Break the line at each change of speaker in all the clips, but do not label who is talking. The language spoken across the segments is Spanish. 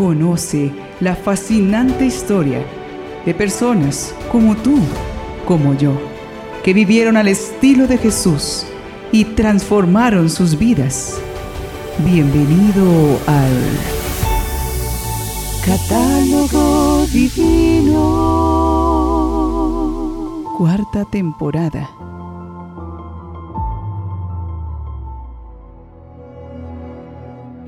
Conoce la fascinante historia de personas como tú, como yo, que vivieron al estilo de Jesús y transformaron sus vidas. Bienvenido al Catálogo Divino. Cuarta temporada.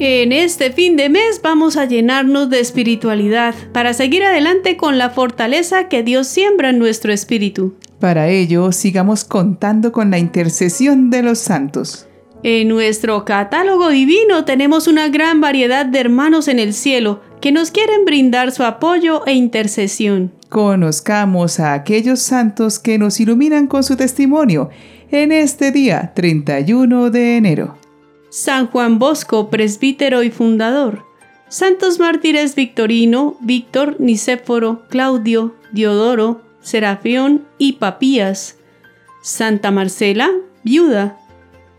En este fin de mes vamos a llenarnos de espiritualidad para seguir adelante con la fortaleza que Dios siembra en nuestro espíritu.
Para ello, sigamos contando con la intercesión de los santos.
En nuestro catálogo divino tenemos una gran variedad de hermanos en el cielo que nos quieren brindar su apoyo e intercesión.
Conozcamos a aquellos santos que nos iluminan con su testimonio en este día 31 de enero.
San Juan Bosco, presbítero y fundador. Santos mártires Victorino, Víctor, Nicéforo, Claudio, Diodoro, Serafión y Papías. Santa Marcela, viuda.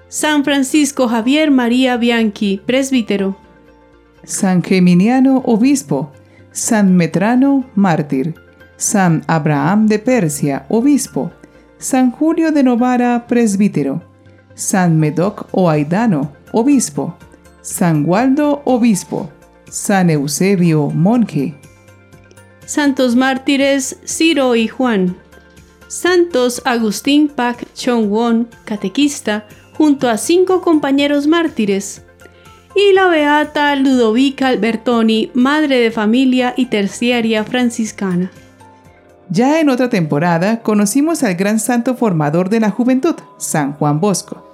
San Francisco Javier María Bianchi, presbítero.
San Geminiano, obispo. San Metrano, mártir. San Abraham de Persia, obispo. San Julio de Novara, presbítero. San Medoc o Aidano, obispo. San Waldo, obispo. San Eusebio, monje.
Santos mártires Ciro y Juan. Santos Agustín Pak Chong catequista, junto a cinco compañeros mártires. Y la beata Ludovica Albertoni, madre de familia y terciaria franciscana.
Ya en otra temporada conocimos al gran santo formador de la juventud, San Juan Bosco.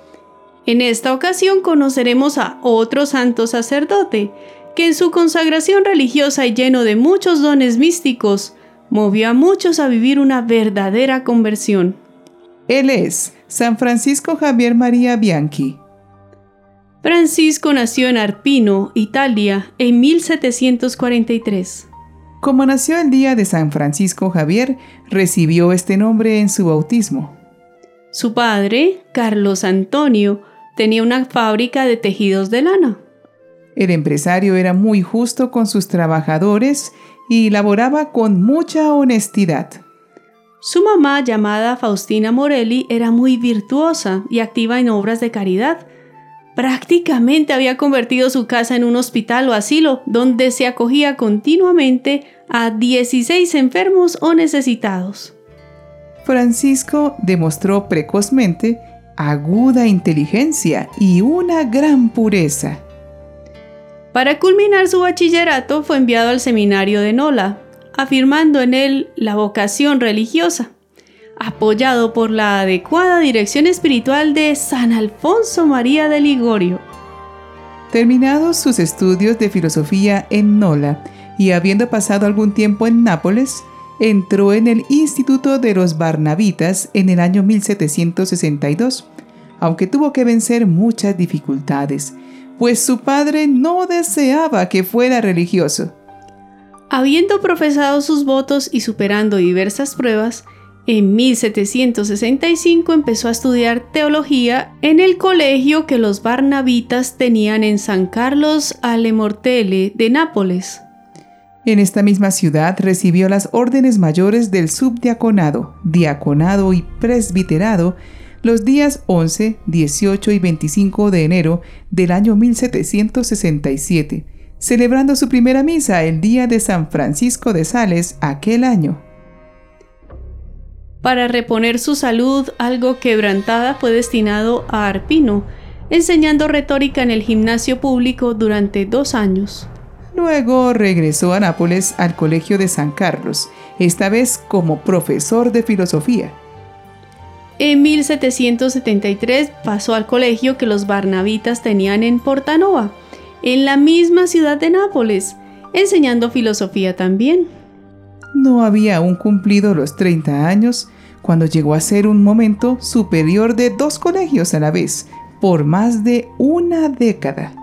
En esta ocasión conoceremos a otro santo sacerdote, que en su consagración religiosa y lleno de muchos dones místicos, movió a muchos a vivir una verdadera conversión.
Él es San Francisco Javier María Bianchi.
Francisco nació en Arpino, Italia, en 1743.
Como nació el día de San Francisco Javier, recibió este nombre en su bautismo.
Su padre, Carlos Antonio, tenía una fábrica de tejidos de lana.
El empresario era muy justo con sus trabajadores y laboraba con mucha honestidad.
Su mamá, llamada Faustina Morelli, era muy virtuosa y activa en obras de caridad. Prácticamente había convertido su casa en un hospital o asilo donde se acogía continuamente a 16 enfermos o necesitados.
Francisco demostró precozmente aguda inteligencia y una gran pureza.
Para culminar su bachillerato fue enviado al seminario de Nola, afirmando en él la vocación religiosa, apoyado por la adecuada dirección espiritual de San Alfonso María de Ligorio.
Terminados sus estudios de filosofía en Nola y habiendo pasado algún tiempo en Nápoles, entró en el Instituto de los Barnabitas en el año 1762, aunque tuvo que vencer muchas dificultades, pues su padre no deseaba que fuera religioso.
Habiendo profesado sus votos y superando diversas pruebas, en 1765 empezó a estudiar teología en el colegio que los barnabitas tenían en San Carlos alle Mortele de Nápoles.
En esta misma ciudad recibió las órdenes mayores del subdiaconado, diaconado y presbiterado los días 11, 18 y 25 de enero del año 1767, celebrando su primera misa el día de San Francisco de Sales aquel año.
Para reponer su salud algo quebrantada fue destinado a Arpino, enseñando retórica en el gimnasio público durante dos años.
Luego regresó a Nápoles al Colegio de San Carlos, esta vez como profesor de filosofía.
En 1773 pasó al colegio que los barnabitas tenían en Portanova, en la misma ciudad de Nápoles, enseñando filosofía también.
No había aún cumplido los 30 años cuando llegó a ser un momento superior de dos colegios a la vez, por más de una década.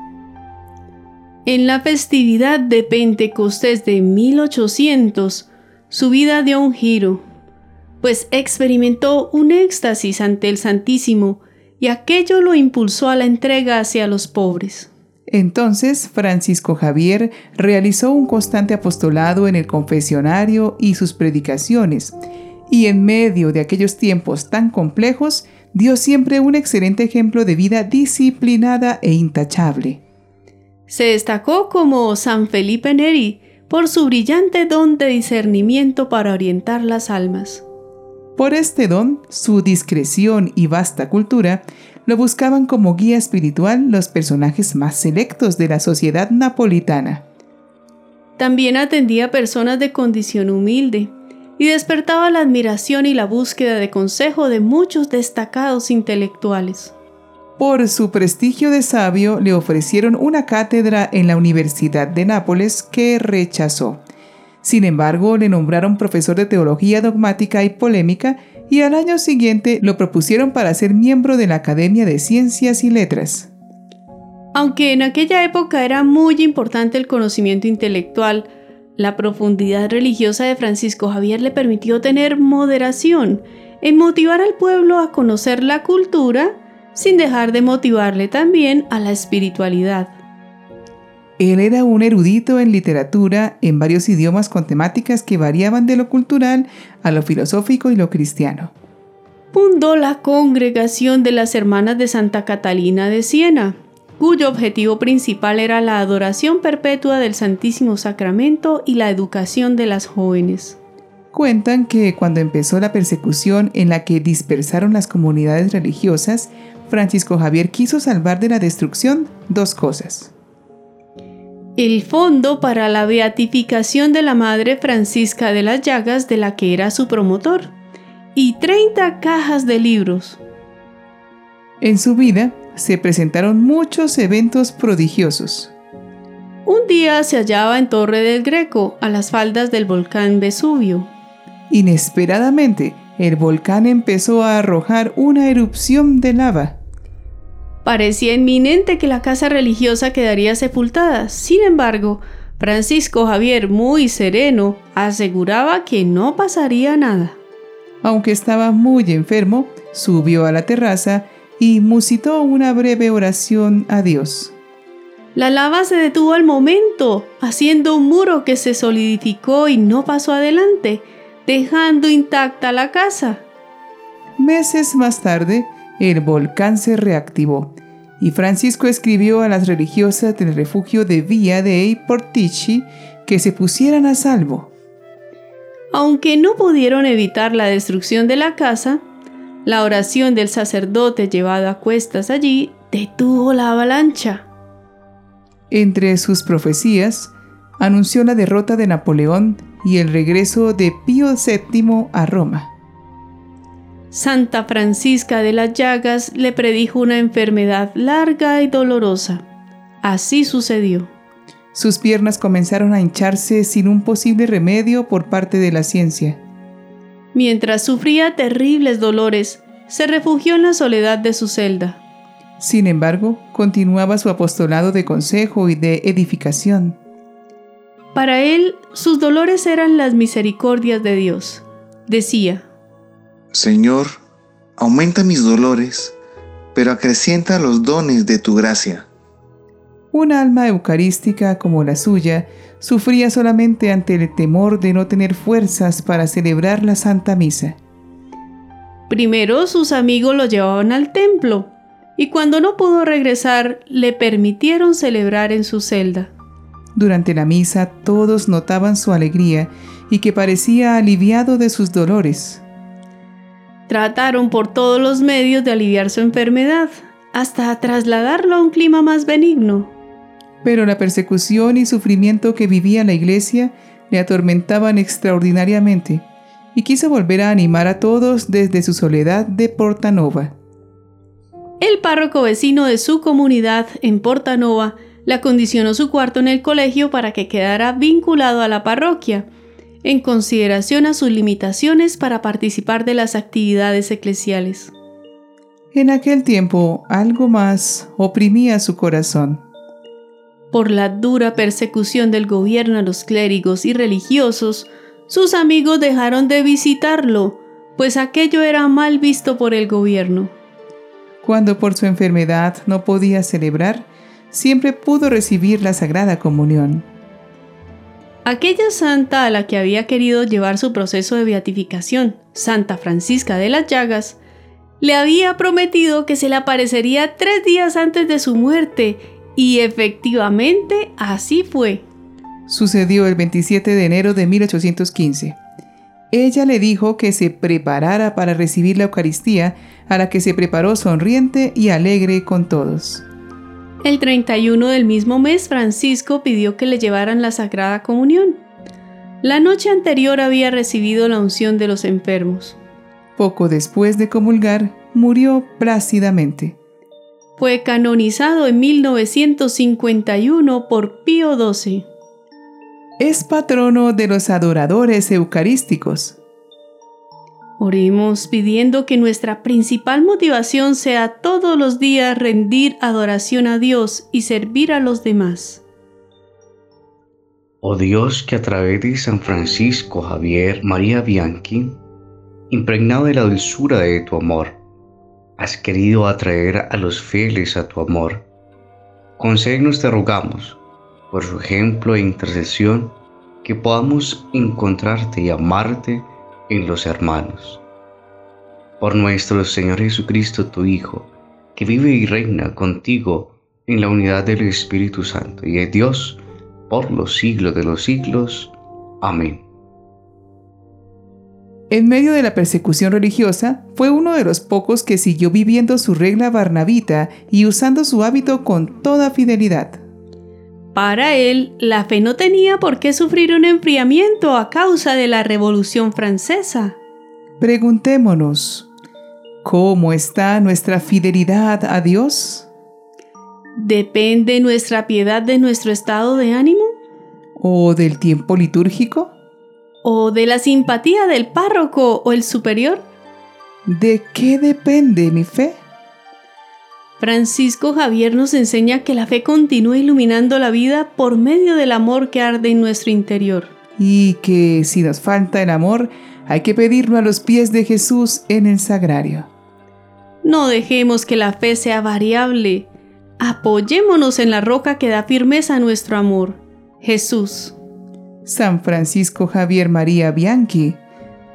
En la festividad de Pentecostés de 1800, su vida dio un giro, pues experimentó un éxtasis ante el Santísimo y aquello lo impulsó a la entrega hacia los pobres.
Entonces Francisco Javier realizó un constante apostolado en el confesionario y sus predicaciones, y en medio de aquellos tiempos tan complejos dio siempre un excelente ejemplo de vida disciplinada e intachable.
Se destacó como San Felipe Neri por su brillante don de discernimiento para orientar las almas.
Por este don, su discreción y vasta cultura lo buscaban como guía espiritual los personajes más selectos de la sociedad napolitana.
También atendía a personas de condición humilde y despertaba la admiración y la búsqueda de consejo de muchos destacados intelectuales.
Por su prestigio de sabio le ofrecieron una cátedra en la Universidad de Nápoles que rechazó. Sin embargo, le nombraron profesor de teología dogmática y polémica y al año siguiente lo propusieron para ser miembro de la Academia de Ciencias y Letras.
Aunque en aquella época era muy importante el conocimiento intelectual, la profundidad religiosa de Francisco Javier le permitió tener moderación en motivar al pueblo a conocer la cultura sin dejar de motivarle también a la espiritualidad.
Él era un erudito en literatura en varios idiomas con temáticas que variaban de lo cultural a lo filosófico y lo cristiano.
Fundó la congregación de las Hermanas de Santa Catalina de Siena, cuyo objetivo principal era la adoración perpetua del Santísimo Sacramento y la educación de las jóvenes.
Cuentan que cuando empezó la persecución en la que dispersaron las comunidades religiosas, Francisco Javier quiso salvar de la destrucción dos cosas.
El fondo para la beatificación de la Madre Francisca de las Llagas, de la que era su promotor, y 30 cajas de libros.
En su vida se presentaron muchos eventos prodigiosos.
Un día se hallaba en Torre del Greco, a las faldas del volcán Vesubio.
Inesperadamente, el volcán empezó a arrojar una erupción de lava.
Parecía inminente que la casa religiosa quedaría sepultada. Sin embargo, Francisco Javier, muy sereno, aseguraba que no pasaría nada.
Aunque estaba muy enfermo, subió a la terraza y musitó una breve oración a Dios.
La lava se detuvo al momento, haciendo un muro que se solidificó y no pasó adelante dejando intacta la casa.
Meses más tarde, el volcán se reactivó y Francisco escribió a las religiosas del refugio de Villa dei Portici que se pusieran a salvo.
Aunque no pudieron evitar la destrucción de la casa, la oración del sacerdote llevado a cuestas allí detuvo la avalancha.
Entre sus profecías, anunció la derrota de Napoleón y el regreso de Pío VII a Roma.
Santa Francisca de las Llagas le predijo una enfermedad larga y dolorosa. Así sucedió.
Sus piernas comenzaron a hincharse sin un posible remedio por parte de la ciencia.
Mientras sufría terribles dolores, se refugió en la soledad de su celda.
Sin embargo, continuaba su apostolado de consejo y de edificación.
Para él, sus dolores eran las misericordias de Dios. Decía,
Señor, aumenta mis dolores, pero acrecienta los dones de tu gracia.
Un alma eucarística como la suya sufría solamente ante el temor de no tener fuerzas para celebrar la Santa Misa.
Primero sus amigos lo llevaban al templo y cuando no pudo regresar le permitieron celebrar en su celda.
Durante la misa todos notaban su alegría y que parecía aliviado de sus dolores.
Trataron por todos los medios de aliviar su enfermedad, hasta trasladarlo a un clima más benigno.
Pero la persecución y sufrimiento que vivía la iglesia le atormentaban extraordinariamente y quiso volver a animar a todos desde su soledad de Portanova.
El párroco vecino de su comunidad en Portanova le acondicionó su cuarto en el colegio para que quedara vinculado a la parroquia, en consideración a sus limitaciones para participar de las actividades eclesiales.
En aquel tiempo algo más oprimía su corazón.
Por la dura persecución del gobierno a los clérigos y religiosos, sus amigos dejaron de visitarlo, pues aquello era mal visto por el gobierno.
Cuando por su enfermedad no podía celebrar, siempre pudo recibir la Sagrada Comunión.
Aquella santa a la que había querido llevar su proceso de beatificación, Santa Francisca de las Llagas, le había prometido que se le aparecería tres días antes de su muerte, y efectivamente así fue.
Sucedió el 27 de enero de 1815. Ella le dijo que se preparara para recibir la Eucaristía, a la que se preparó sonriente y alegre con todos.
El 31 del mismo mes, Francisco pidió que le llevaran la Sagrada Comunión. La noche anterior había recibido la unción de los enfermos.
Poco después de comulgar, murió plácidamente.
Fue canonizado en 1951 por Pío XII.
Es patrono de los adoradores eucarísticos.
Oremos pidiendo que nuestra principal motivación sea todos los días rendir adoración a Dios y servir a los demás.
Oh Dios, que a través de San Francisco Javier María Bianchi, impregnado de la dulzura de tu amor, has querido atraer a los fieles a tu amor. Concédenos, te rogamos, por su ejemplo e intercesión, que podamos encontrarte y amarte en los hermanos. Por nuestro Señor Jesucristo, tu Hijo, que vive y reina contigo en la unidad del Espíritu Santo y es Dios por los siglos de los siglos. Amén.
En medio de la persecución religiosa, fue uno de los pocos que siguió viviendo su regla barnabita y usando su hábito con toda fidelidad.
Para él, la fe no tenía por qué sufrir un enfriamiento a causa de la Revolución Francesa.
Preguntémonos, ¿cómo está nuestra fidelidad a Dios?
¿Depende nuestra piedad de nuestro estado de ánimo?
¿O del tiempo litúrgico?
¿O de la simpatía del párroco o el superior?
¿De qué depende mi fe?
Francisco Javier nos enseña que la fe continúa iluminando la vida por medio del amor que arde en nuestro interior.
Y que si nos falta el amor, hay que pedirlo a los pies de Jesús en el sagrario.
No dejemos que la fe sea variable. Apoyémonos en la roca que da firmeza a nuestro amor, Jesús.
San Francisco Javier María Bianchi,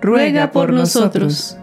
ruega, por, nosotros.